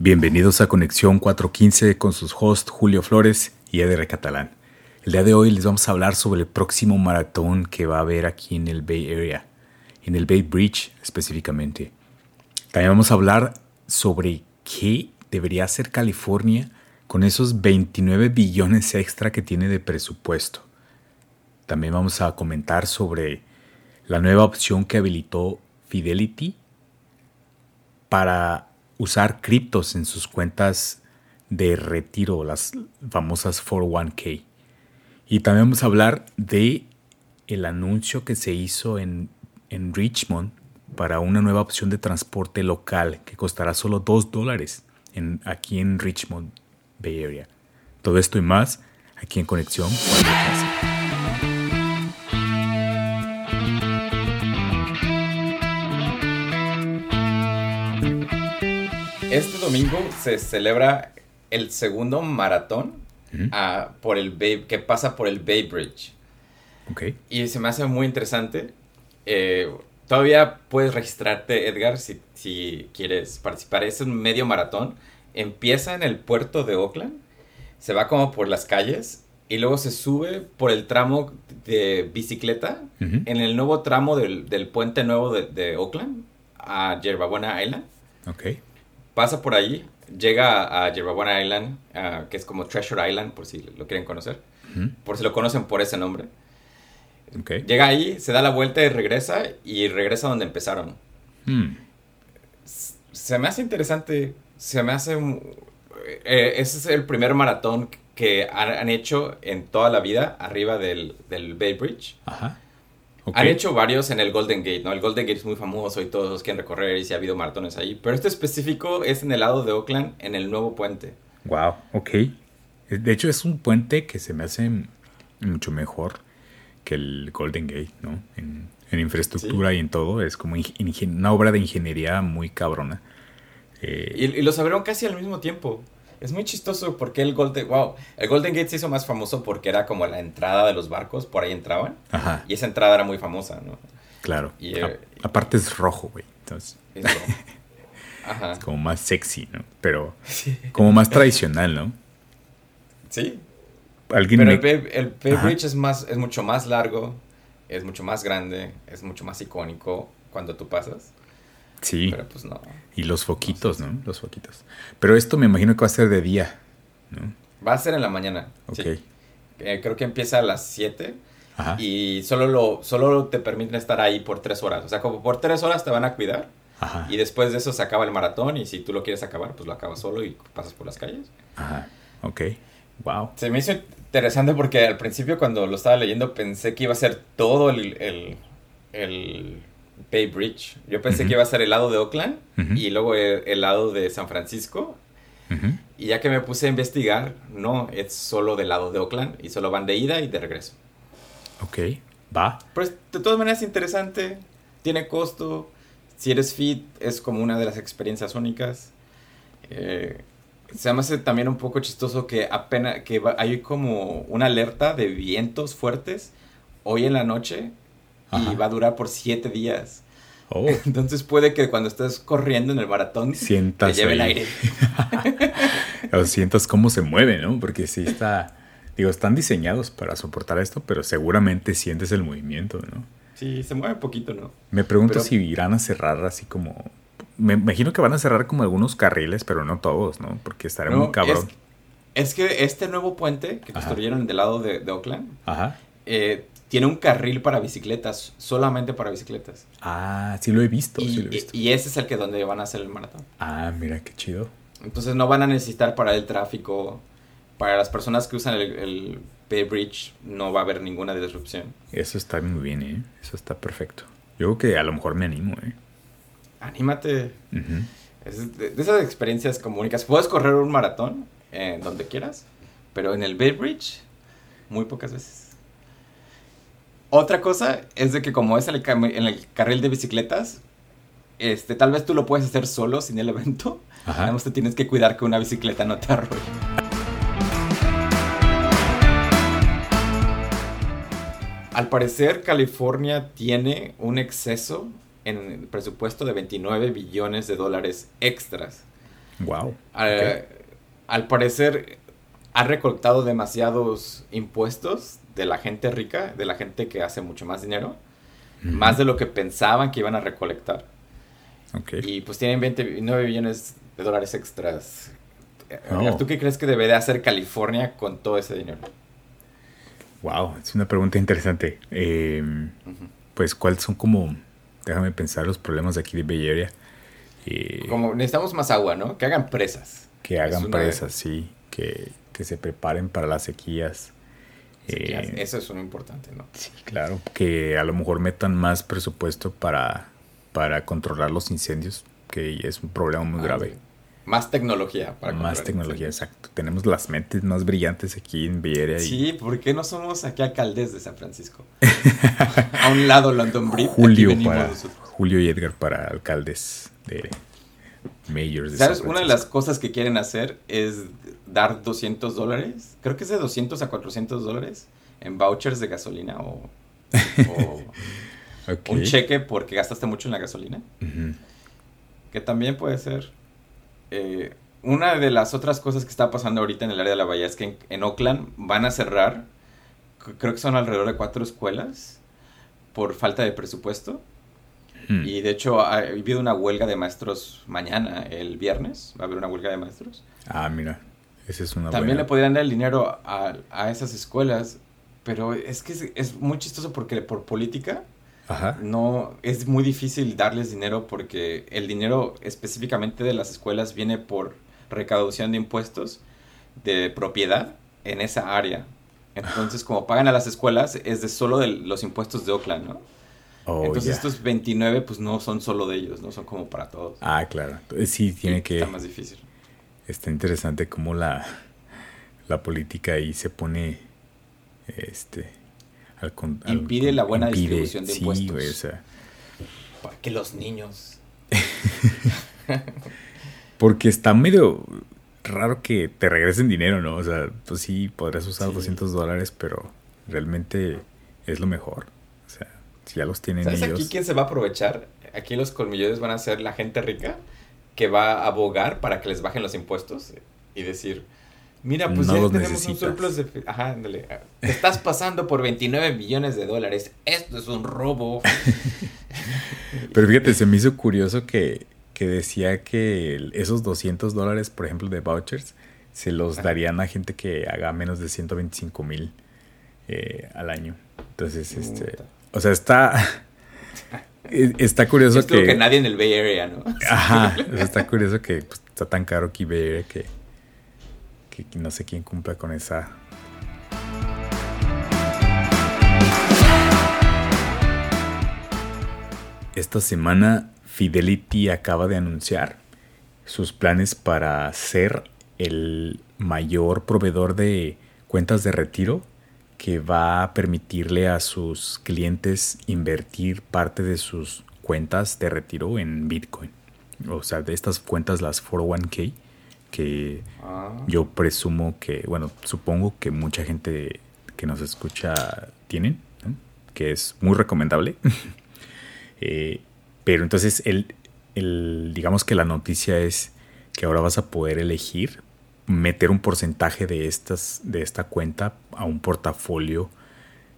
Bienvenidos a Conexión 415 con sus hosts Julio Flores y Eder Catalán. El día de hoy les vamos a hablar sobre el próximo maratón que va a haber aquí en el Bay Area, en el Bay Bridge específicamente. También vamos a hablar sobre qué debería hacer California con esos 29 billones extra que tiene de presupuesto. También vamos a comentar sobre la nueva opción que habilitó Fidelity para usar criptos en sus cuentas de retiro, las famosas 401k. Y también vamos a hablar de el anuncio que se hizo en, en Richmond para una nueva opción de transporte local que costará solo 2 dólares en, aquí en Richmond, Bay Area. Todo esto y más aquí en Conexión. Este domingo se celebra el segundo maratón ah, por el que pasa por el Bay Bridge. Okay. Y se me hace muy interesante. Eh, todavía puedes registrarte, Edgar, si, si, quieres participar. Es un medio maratón. Empieza en el puerto de Oakland, se va como por las calles y luego se sube por el tramo de bicicleta en el nuevo tramo del, del puente nuevo de, de, Oakland a Yerbabuena Island. Okay pasa por ahí, llega a Yerbabuena Island, que es como Treasure Island, por si lo quieren conocer, por si lo conocen por ese nombre. Llega ahí, se da la vuelta y regresa, y regresa donde empezaron. Hmm. Se me hace interesante, se me hace... Eh, ese es el primer maratón que han, hecho en toda la vida arriba del, del Bay Bridge. Ajá. Han hecho varios en el Golden Gate, ¿no? El Golden Gate es muy famoso y todos los quieren recorrer y si ha habido maratones ahí. Pero este específico es en el lado de Oakland, en el nuevo puente. Wow, ok. De hecho, es un puente que se me hace mucho mejor que el Golden Gate, ¿no? En, infraestructura y en todo. Es como una obra de ingeniería muy cabrona. Eh, y, y los abrieron casi al mismo tiempo. Es muy chistoso porque el Golden, wow, el Golden Gate se hizo más famoso porque era como la entrada de los barcos, por ahí entraban. Ajá. Y esa entrada era muy famosa, ¿no? Claro. Y, eh, aparte es rojo, güey. Entonces. Es, Ajá. es como más sexy, ¿no? Pero como más tradicional, ¿no? Sí. ¿Alguien Pero el, Bay, Bridge es, más, es mucho más largo, es mucho más grande, es mucho más icónico cuando tú pasas. Sí. Pero pues no. Y los foquitos, ¿no? Los foquitos. Pero esto me imagino que va a ser de día, ¿no? Va a ser en la mañana. Ok. Eh, creo que empieza a las 7. Y solo, lo, solo te permiten estar ahí por 3 horas. O sea, como por 3 horas te van a cuidar. Ajá. Y después de eso se acaba el maratón. Y si tú lo quieres acabar, pues lo acabas solo y pasas por las calles. Ajá. Ok. Wow. Se me hizo interesante porque al principio cuando lo estaba leyendo pensé que iba a ser todo el, el, el Bay Bridge. Yo pensé que iba a ser el lado de Oakland y luego el, lado de San Francisco. Y ya que me puse a investigar, no, es solo del lado de Oakland y solo van de ida y de regreso. Ok, va. Pues de todas maneras interesante, tiene costo. Si eres fit, es como una de las experiencias únicas. Eh, se me hace también un poco chistoso que apenas que hay como una alerta de vientos fuertes hoy en la noche y va a durar por siete días. Oh. Entonces puede que cuando estés corriendo en el maratón sientas te lleve el aire. o sientas cómo se mueve, ¿no? Porque sí está, digo, están diseñados para soportar esto, pero seguramente sientes el movimiento, ¿no? Sí, se mueve poquito, ¿no? Me pregunto si irán a cerrar así como... Me imagino que van a cerrar como algunos carriles, pero no todos, ¿no? Porque estará muy cabrón. Es, que este nuevo puente que construyeron del lado de, de Oakland Ajá. Eh, tiene un carril para bicicletas, solamente para bicicletas. Ah, sí lo he visto. Y, sí lo he visto. y ese es el que donde van a hacer el maratón. Ah, mira qué chido. Entonces no van a necesitar para el tráfico. Para las personas que usan el, el Bay Bridge no va a haber ninguna disrupción. Eso está muy bien, ¿eh? Eso está perfecto. Yo creo que a lo mejor me animo, ¿eh? Anímate. de, esas experiencias como únicas. Puedes correr un maratón en donde quieras, pero en el Bay Bridge muy pocas veces. Otra cosa es de que como es en el, carril de bicicletas, este, tal vez tú lo puedes hacer solo sin el evento. Ajá. te tienes que cuidar que una bicicleta no te arrolle. Al parecer, California tiene un exceso en el presupuesto de 29 billones de dólares extras. Wow. Al, parecer ha recolectado demasiados impuestos de la gente rica, de la gente que hace mucho más dinero, más de lo que pensaban que iban a recolectar. Y pues tienen 29 billones de dólares extras. Oh. ¿Tú qué crees que debe de hacer California con todo ese dinero? Wow, es una pregunta interesante. Em, pues, ¿cuáles son como, déjame pensar, los problemas de aquí de Bay Area? Eh, como necesitamos más agua, ¿no? Que hagan presas. Que hagan presas, sí. Que, se preparen para las sequías. Eh, eso es un importante, ¿no? Sí, claro. Que a lo mejor metan más presupuesto para, para controlar los incendios, que es un problema muy ah, grave. Más tecnología. Para más tecnología, exacto. Tenemos las mentes más brillantes aquí en Villeria. Sí, ¿por qué no somos aquí alcaldes de San Francisco? a un lado London Bridge. Julio, para, Julio y Edgar para alcaldes de ¿Sabes? Una de las cosas que quieren hacer es dar 200 dólares. Creo que es de 200 a 400 dólares en vouchers de gasolina o, un cheque porque gastaste mucho en la gasolina. Que también puede ser. Eh, una de las otras cosas que está pasando ahorita en el área de la bahía es que en, Oakland van a cerrar, creo que son alrededor de cuatro escuelas por falta de presupuesto. Hmm. Y de hecho ha habido una huelga de maestros mañana, el viernes, va a haber una huelga de maestros. Ah, mira, esa es una También le podrían dar el dinero a, a, esas escuelas, pero es que es, es muy chistoso porque por política no, es muy difícil darles dinero porque el dinero específicamente de las escuelas viene por recaudación de impuestos de propiedad en esa área. Entonces, como pagan a las escuelas, es de solo de los impuestos de Oakland, ¿no? Oh, Entonces, estos 29, pues no son solo de ellos, no son como para todos. Ah, claro. Sí, tiene que. Está más difícil. Está interesante cómo la, la política ahí se pone. Este impide la buena distribución de impuestos. Para que los niños. Porque está medio raro que te regresen dinero, ¿no? O sea, pues sí, podrás usar 200 dólares, pero realmente es lo mejor. Si ya los tienen ¿Sabes aquí quién se va a aprovechar? Aquí los colmillones van a ser la gente rica que va a abogar para que les bajen los impuestos y decir, Mira, pues ya tenemos un surplus de... Ajá, ándale. Te estás pasando por 29 millones de dólares. Esto es un robo. Pero fíjate, se me hizo curioso que, decía que esos 200 dólares, por ejemplo, de vouchers, se los darían a gente que haga menos de 125 mil eh, al año. Entonces, este... O sea, está... Está curioso que... que nadie en el Bay Area, ¿no? Ajá, está curioso que pues, está tan caro aquí Bay Area que que no sé quién cumpla con esa Esta semana Fidelity acaba de anunciar sus planes para ser el mayor proveedor de cuentas de retiro que va a permitirle a sus clientes invertir parte de sus cuentas de retiro en Bitcoin. O sea, de estas cuentas, las 401k, que ah. yo presumo que, bueno, supongo que mucha gente que nos escucha tienen, que es muy recomendable. Eh, pero entonces, el, el, digamos que la noticia es que ahora vas a poder elegir meter un porcentaje de, estas, de esta cuenta a un portafolio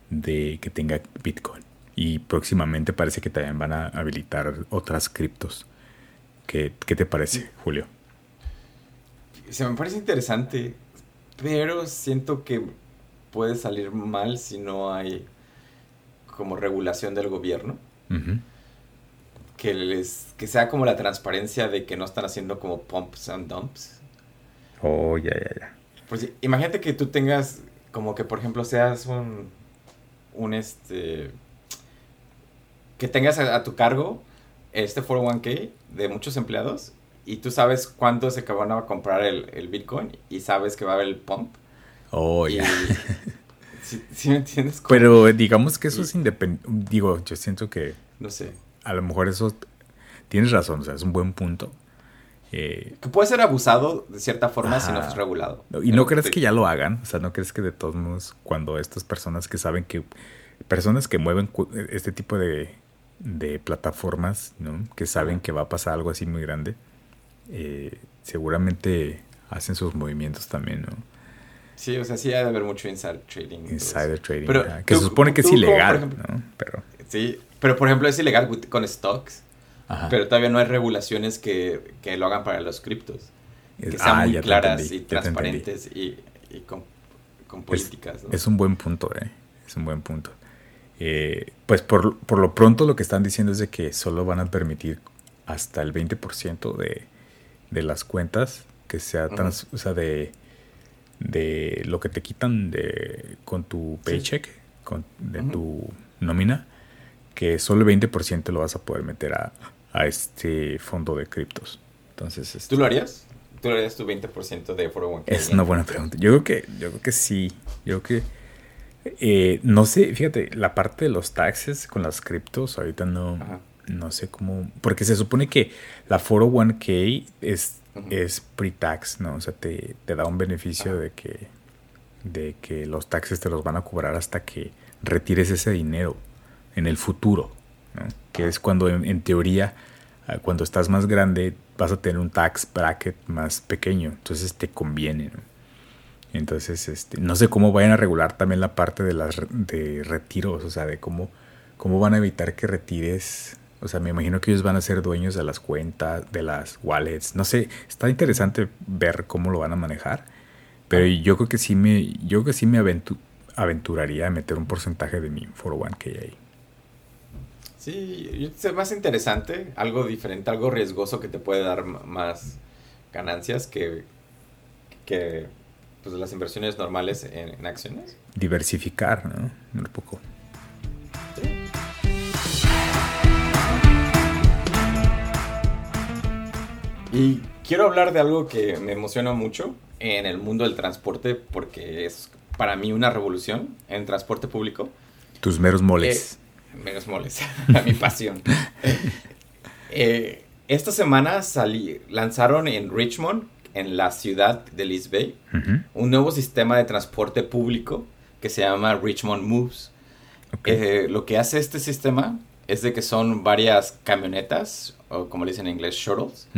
de, que tenga Bitcoin. Y próximamente parece que también van a habilitar otras criptos. ¿Qué, qué te parece, Julio? se me parece interesante, pero siento que puede salir mal si no hay como regulación del gobierno. Que, les, que sea como la transparencia de que no están haciendo como pumps and dumps. Oh, ya, ya, ya. Pues imagínate que tú tengas como que, por ejemplo, seas un, un este, que tengas a, tu cargo este 401k de muchos empleados y tú sabes cuánto se van a comprar el, Bitcoin y sabes que va a haber el pump. Oh, ya. ¿sí, me entiendes? Pero digamos que eso es independiente. Digo, yo siento que. No sé. A lo mejor eso. Tienes razón, o sea, es un buen punto. Eh, que puede ser abusado de cierta forma si no es regulado. Y no crees que ya lo hagan, o sea, no crees que de todos modos, cuando estas personas que saben que. Personas que mueven este tipo de, de plataformas, ¿no? Que saben que va a pasar algo así muy grande eh, seguramente hacen sus movimientos también, ¿no? Sí, o sea, sí hay de haber mucho insider trading. Insider trading. Pero, que se supone que es ilegal, ¿no? Pero... Sí, pero por ejemplo es ilegal con stocks. Pero todavía no hay regulaciones que, lo hagan para los criptos. Que sean ah, muy claras y transparentes y, con, políticas. Es un buen punto, ¿eh? Es un buen punto. Eh, pues por, lo pronto lo que están diciendo es de que solo van a permitir hasta el 20% de, de las cuentas que sea, trans, o sea, de de lo que te quitan de con tu paycheck, con, de tu nómina, que solo el 20% lo vas a poder meter a, a este fondo de criptos. Entonces, ¿tú lo harías? ¿Tú lo harías tu 20% de 401k? Es una buena pregunta. Yo creo que, yo creo que sí. Yo creo que eh, no sé, fíjate, la parte de los taxes con las criptos, ahorita no, no sé cómo. Porque se supone que la 401k es es pre-tax, ¿no? O sea, te, da un beneficio de que, de que los taxes te los van a cobrar hasta que retires ese dinero en el futuro, ¿no? Que es cuando en, teoría, ah, cuando estás más grande, vas a tener un tax bracket más pequeño, entonces te conviene, ¿no? Entonces, este, no sé cómo vayan a regular también la parte de las de retiros, o sea, de cómo, cómo van a evitar que retires o sea, me imagino que ellos van a ser dueños de las cuentas, de las wallets. No sé, está interesante ver cómo lo van a manejar. Pero yo creo que sí me, yo creo que sí me aventuraría a meter un porcentaje de mi 401k ahí. Sí, es más interesante, algo diferente, algo riesgoso que te puede dar más ganancias que, que pues, las inversiones normales en, en acciones. Diversificar, ¿no? Un poco. Y quiero hablar de algo que me emociona mucho en el mundo del transporte porque es para mí una revolución en transporte público. Tus meros moles. Eh, meros moles, mi pasión. Eh, esta semana salí, lanzaron en Richmond, en la ciudad de East Bay, un nuevo sistema de transporte público que se llama Richmond Moves. Eh, lo que hace este sistema es de que son varias camionetas, o como le dicen en inglés, shuttles,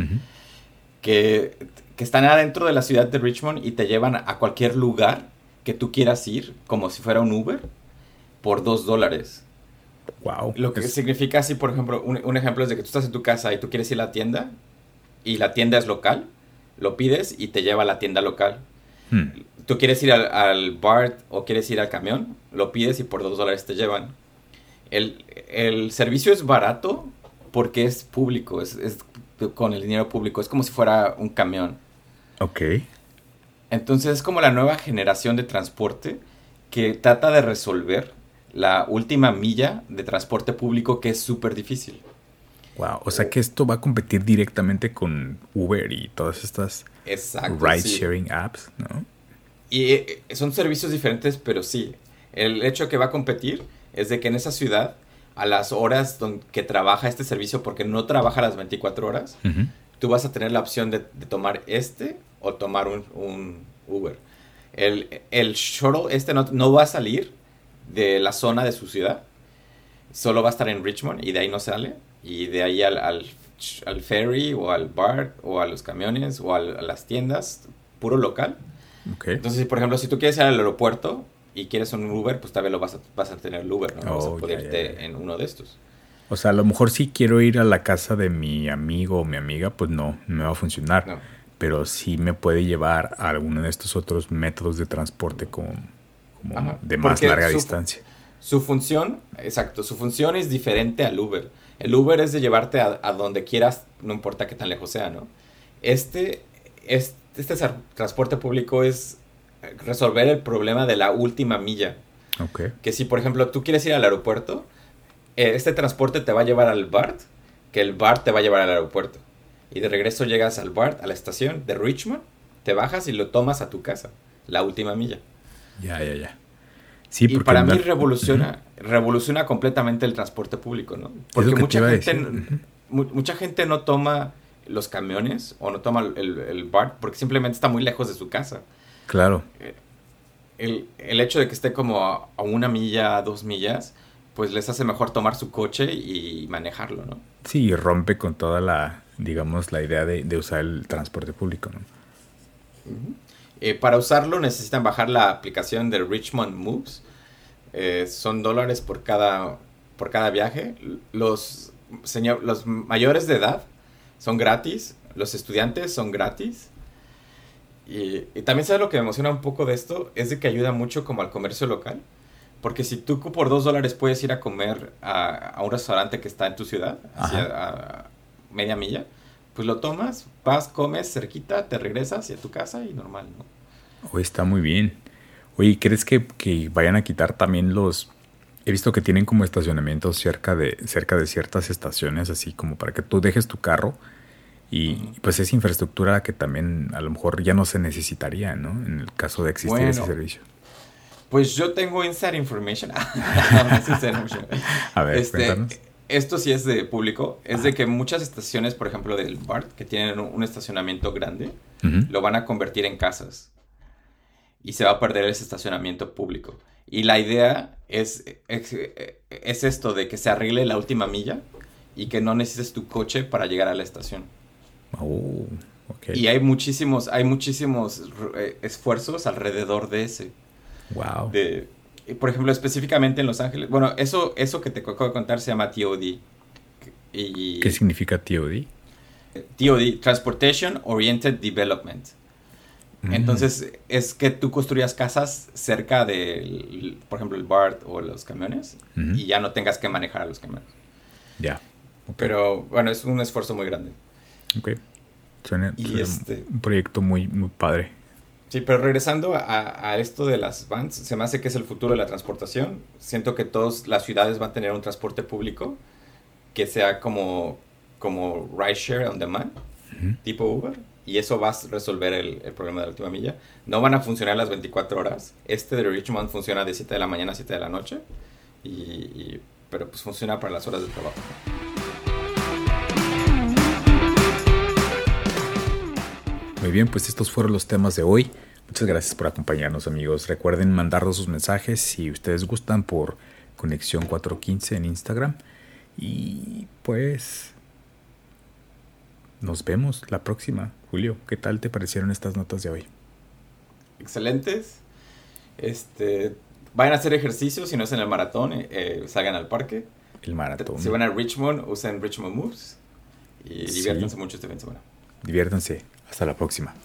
que, están adentro de la ciudad de Richmond y te llevan a cualquier lugar que tú quieras ir, como si fuera un Uber, por dos dólares. Wow. Lo que significa así, por ejemplo, un, ejemplo es de que tú estás en tu casa y tú quieres ir a la tienda y la tienda es local, lo pides y te lleva a la tienda local. Hmm. Tú quieres ir al, BART o quieres ir al camión, lo pides y por dos dólares te llevan. El, el servicio es barato porque es público, es, es con el dinero público. Es como si fuera un camión. Ok. Entonces es como la nueva generación de transporte que trata de resolver la última milla de transporte público que es súper difícil. Wow, o sea que esto va a competir directamente con Uber y todas estas ride sharing apps, ¿no? Y eh, son servicios diferentes, pero sí. El hecho que va a competir es de que en esa ciudad a las horas que trabaja este servicio, porque no trabaja las 24 horas, tú vas a tener la opción de, tomar este o tomar un, Uber. El, el, shuttle este no, va a salir de la zona de su ciudad, solo va a estar en Richmond y de ahí no sale. Y de ahí al, al, ferry o al bar o a los camiones o a, las tiendas, puro local. Entonces, por ejemplo, si tú quieres ir al aeropuerto, y quieres un Uber, pues tal vez lo vas a, vas a tener el Uber, ¿no? vas a oh, poder irte en uno de estos. O sea, a lo mejor si quiero ir a la casa de mi amigo o mi amiga, pues no, no me va a funcionar. Pero sí me puede llevar a alguno de estos otros métodos de transporte como, de más larga distancia. Su función, exacto, su función es diferente al Uber. El Uber es de llevarte a, donde quieras, no importa qué tan lejos sea, ¿no? Este, este, este transporte público es resolver el problema de la última milla. Que si, por ejemplo, tú quieres ir al aeropuerto, eh, este transporte te va a llevar al BART, que el BART te va a llevar al aeropuerto. Y de regreso llegas al BART, a la estación de Richmond, te bajas y lo tomas a tu casa, la última milla. Ya, ya, ya. Sí, y para mí revoluciona, revoluciona completamente el transporte público, ¿no? Porque mucha gente, mucha gente no toma los camiones o no toma el, el BART porque simplemente está muy lejos de su casa. Claro. El, hecho de que esté como a, una milla, dos millas, pues les hace mejor tomar su coche y manejarlo, ¿no? Sí, rompe con toda la, digamos, la idea de, usar el transporte público, ¿no? Eh, para usarlo necesitan bajar la aplicación de Richmond Moves. Eh, son dólares por cada, por cada viaje. Los, señor, los mayores de edad son gratis. Los estudiantes son gratis. Y, también sabes lo que me emociona un poco de esto es de que ayuda mucho como al comercio local. Porque si tú por dos dólares puedes ir a comer a, un restaurante que está en tu ciudad, a media milla, pues lo tomas, vas, comes cerquita, te regresas y a tu casa y normal, ¿no? Oye, está muy bien. Oye, ¿crees que, que, vayan a quitar también los... He visto que tienen como estacionamientos cerca de, cerca de ciertas estaciones, así como para que tú dejes tu carro y pues es infraestructura que también a lo mejor ya no se necesitaría, ¿no? En el caso de existir ese servicio. Pues yo tengo inside information. a ver, este, Esto sí es de público. Es de que muchas estaciones, por ejemplo, del BART, que tienen un, estacionamiento grande, lo van a convertir en casas. Y se va a perder ese estacionamiento público. Y la idea es, es, esto de que se arregle la última milla y que no necesites tu coche para llegar a la estación. Oh, Y hay muchísimos, hay muchísimos eh, esfuerzos alrededor de ese. Wow. De, por ejemplo, específicamente en Los Ángeles. Bueno, eso, eso que te acabo de contar se llama TOD. Y, ¿Qué significa TOD? TOD, Transportation Oriented Development. Mm. Entonces, es que tú construyas casas cerca de, por ejemplo, el BART o los camiones y ya no tengas que manejar a los camiones. Ya. Pero bueno, es un esfuerzo muy grande. Ok. Suena, este un proyecto muy, muy padre. Sí, pero regresando a, esto de las vans, se me hace que es el futuro de la transportación. Siento que todas las ciudades van a tener un transporte público que sea como, como rideshare on demand, tipo Uber, y eso va a resolver el, problema de la última milla. No van a funcionar las 24 horas. Este de Richmond funciona de 7 de la mañana a 7 de la noche, y, pero pues funciona para las horas de trabajo. Muy bien, pues estos fueron los temas de hoy. Muchas gracias por acompañarnos amigos. Recuerden mandarnos sus mensajes si ustedes gustan por Conexión 415 en Instagram. Y pues nos vemos la próxima. Julio, ¿qué tal te parecieron estas notas de hoy? Excelentes. Este, vayan a hacer ejercicio, si no es en el maratón, eh, eh, salgan al parque. El maratón. Si van a Richmond, usen Richmond Moves. Y diviértanse mucho este fin de semana. Diviértanse. Hasta la próxima.